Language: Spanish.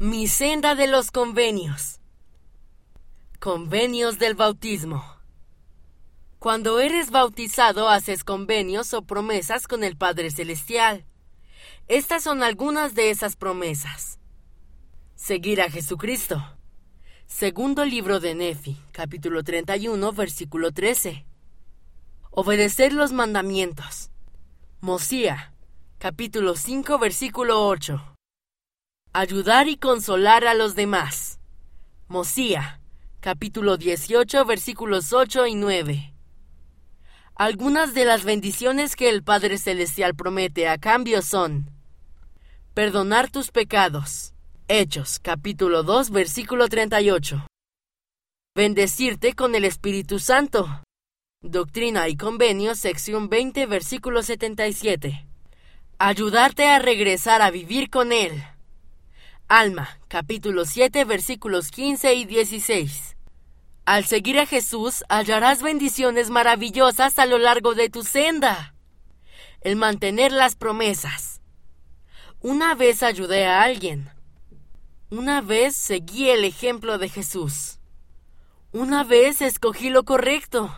Mi senda de los convenios. Convenios del bautismo. Cuando eres bautizado haces convenios o promesas con el Padre Celestial. Estas son algunas de esas promesas. Seguir a Jesucristo. Segundo libro de Nefi, capítulo 31, versículo 13. Obedecer los mandamientos. Mosía, capítulo 5, versículo 8. Ayudar y consolar a los demás. Mosía, capítulo 18, versículos 8 y 9. Algunas de las bendiciones que el Padre Celestial promete a cambio son perdonar tus pecados. Hechos, capítulo 2, versículo 38. Bendecirte con el Espíritu Santo. Doctrina y Convenios, sección 20, versículo 77. Ayudarte a regresar a vivir con Él. Alma, capítulo 7, versículos 15 y 16. Al seguir a Jesús hallarás bendiciones maravillosas a lo largo de tu senda. El mantener las promesas. Una vez ayudé a alguien. Una vez seguí el ejemplo de Jesús. Una vez escogí lo correcto.